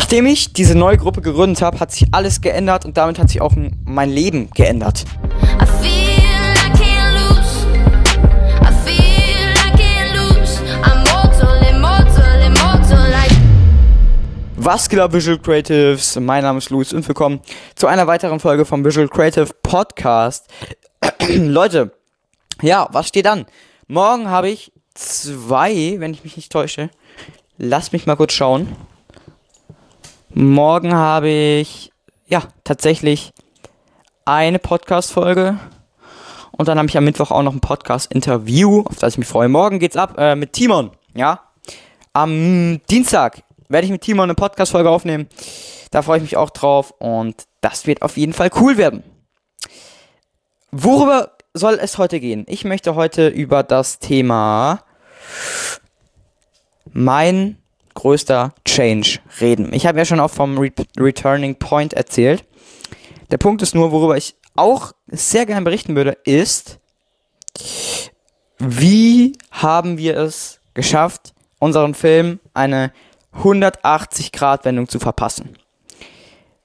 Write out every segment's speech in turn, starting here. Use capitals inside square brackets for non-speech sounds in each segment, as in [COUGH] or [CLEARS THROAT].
Nachdem ich diese neue Gruppe gegründet habe, hat sich alles geändert und damit hat sich auch mein Leben geändert. Was geht ab, Visual Creatives? Mein Name ist Luis und willkommen zu einer weiteren Folge vom Visual Creative Podcast. [CLEARS THROAT] Leute, ja, was steht an? Morgen habe ich zwei, wenn ich mich nicht täusche. Lasst mich mal kurz schauen. Morgen habe ich, ja, tatsächlich eine Podcast-Folge. Und dann habe ich am Mittwoch auch noch ein Podcast-Interview, auf das ich mich freue. Morgen geht's ab äh, mit Timon, ja. Am Dienstag werde ich mit Timon eine Podcast-Folge aufnehmen. Da freue ich mich auch drauf und das wird auf jeden Fall cool werden. Worüber soll es heute gehen? Ich möchte heute über das Thema mein größter Change reden. Ich habe ja schon auch vom Re Returning Point erzählt. Der Punkt ist nur, worüber ich auch sehr gerne berichten würde, ist, wie haben wir es geschafft, unseren Film eine 180-Grad-Wendung zu verpassen?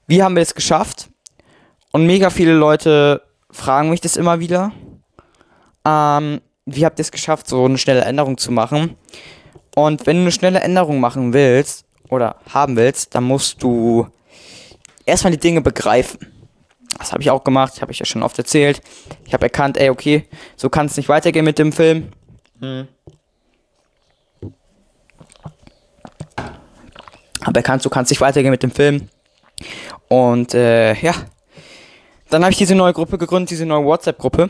Wie haben wir es geschafft? Und mega viele Leute fragen mich das immer wieder. Ähm, wie habt ihr es geschafft, so eine schnelle Änderung zu machen? Und wenn du eine schnelle Änderung machen willst oder haben willst, dann musst du erstmal die Dinge begreifen. Das habe ich auch gemacht, habe ich ja schon oft erzählt. Ich habe erkannt, ey, okay, so kann es nicht weitergehen mit dem Film. Hm. Habe erkannt, so kann es nicht weitergehen mit dem Film. Und äh, ja, dann habe ich diese neue Gruppe gegründet, diese neue WhatsApp-Gruppe.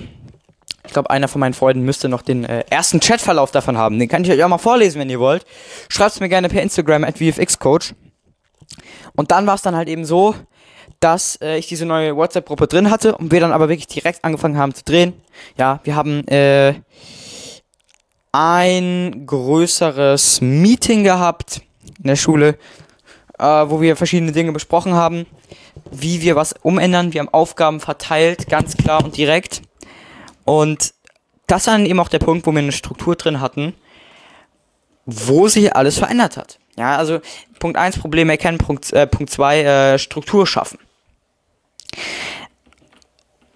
Ich glaube, einer von meinen Freunden müsste noch den äh, ersten Chatverlauf davon haben. Den kann ich euch auch mal vorlesen, wenn ihr wollt. Schreibt es mir gerne per Instagram at VFXCoach. Und dann war es dann halt eben so, dass äh, ich diese neue WhatsApp-Gruppe drin hatte und wir dann aber wirklich direkt angefangen haben zu drehen. Ja, wir haben äh, ein größeres Meeting gehabt in der Schule, äh, wo wir verschiedene Dinge besprochen haben, wie wir was umändern. Wir haben Aufgaben verteilt, ganz klar und direkt. Und das war dann eben auch der Punkt, wo wir eine Struktur drin hatten, wo sich alles verändert hat. Ja, also Punkt 1, Probleme erkennen, Punkt 2, äh, Punkt zwei, äh, Struktur schaffen.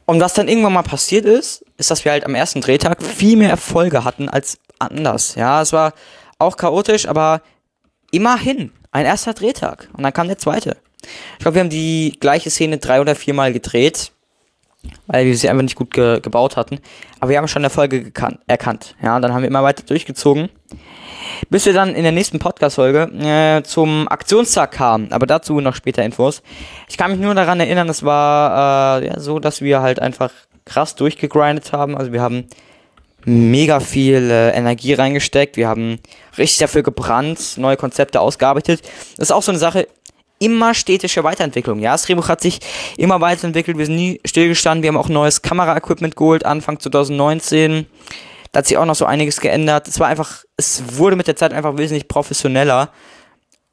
Und was dann irgendwann mal passiert ist, ist, dass wir halt am ersten Drehtag viel mehr Erfolge hatten als anders. Ja, es war auch chaotisch, aber immerhin ein erster Drehtag. Und dann kam der zweite. Ich glaube, wir haben die gleiche Szene drei oder viermal gedreht weil wir sie einfach nicht gut ge gebaut hatten. Aber wir haben schon Erfolge erkannt. Ja, dann haben wir immer weiter durchgezogen. Bis wir dann in der nächsten Podcast-Folge äh, zum Aktionstag kamen. Aber dazu noch später Infos. Ich kann mich nur daran erinnern, es war äh, ja, so, dass wir halt einfach krass durchgegrindet haben. Also wir haben mega viel äh, Energie reingesteckt. Wir haben richtig dafür gebrannt, neue Konzepte ausgearbeitet. Das ist auch so eine Sache, immer stetische Weiterentwicklung. Ja, das Drehbuch hat sich immer weiterentwickelt. Wir sind nie stillgestanden. Wir haben auch neues Kameraequipment geholt, Anfang 2019. Da hat sich auch noch so einiges geändert. Es war einfach, es wurde mit der Zeit einfach wesentlich professioneller.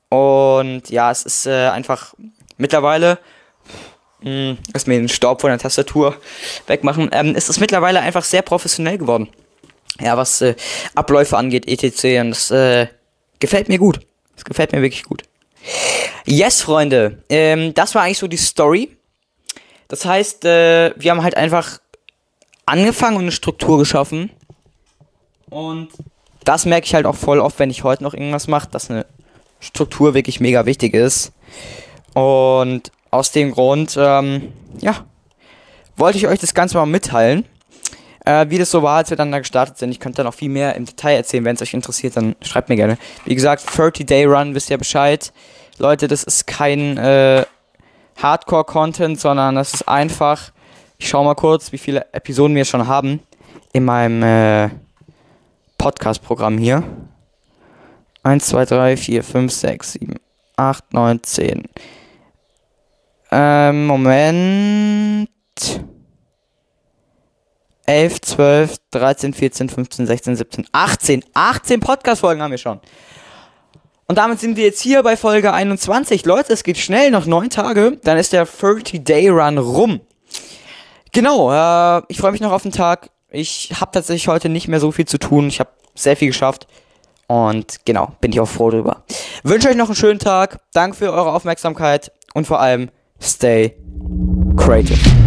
Und ja, es ist äh, einfach mittlerweile, hm, lass mir den Staub von der Tastatur wegmachen. Ähm, es ist mittlerweile einfach sehr professionell geworden. Ja, was äh, Abläufe angeht, etc. Und das äh, gefällt mir gut. Das gefällt mir wirklich gut. Yes, Freunde. Ähm, das war eigentlich so die Story. Das heißt, äh, wir haben halt einfach angefangen und eine Struktur geschaffen. Und das merke ich halt auch voll oft, wenn ich heute noch irgendwas mache, dass eine Struktur wirklich mega wichtig ist. Und aus dem Grund, ähm, ja, wollte ich euch das Ganze mal mitteilen. Äh, wie das so war, als wir dann da gestartet sind. Ich könnte da noch viel mehr im Detail erzählen. Wenn es euch interessiert, dann schreibt mir gerne. Wie gesagt, 30-Day-Run, wisst ihr Bescheid. Leute, das ist kein äh, Hardcore-Content, sondern das ist einfach. Ich schau mal kurz, wie viele Episoden wir schon haben in meinem äh, Podcast-Programm hier. 1, 2, 3, 4, 5, 6, 7, 8, 9, 10. Ähm, Moment. 11, 12, 13, 14, 15, 16, 17, 18. 18 Podcast-Folgen haben wir schon. Und damit sind wir jetzt hier bei Folge 21. Leute, es geht schnell, noch neun Tage, dann ist der 30-Day-Run rum. Genau, äh, ich freue mich noch auf den Tag. Ich habe tatsächlich heute nicht mehr so viel zu tun. Ich habe sehr viel geschafft. Und genau, bin ich auch froh drüber. Wünsche euch noch einen schönen Tag. Danke für eure Aufmerksamkeit und vor allem stay creative.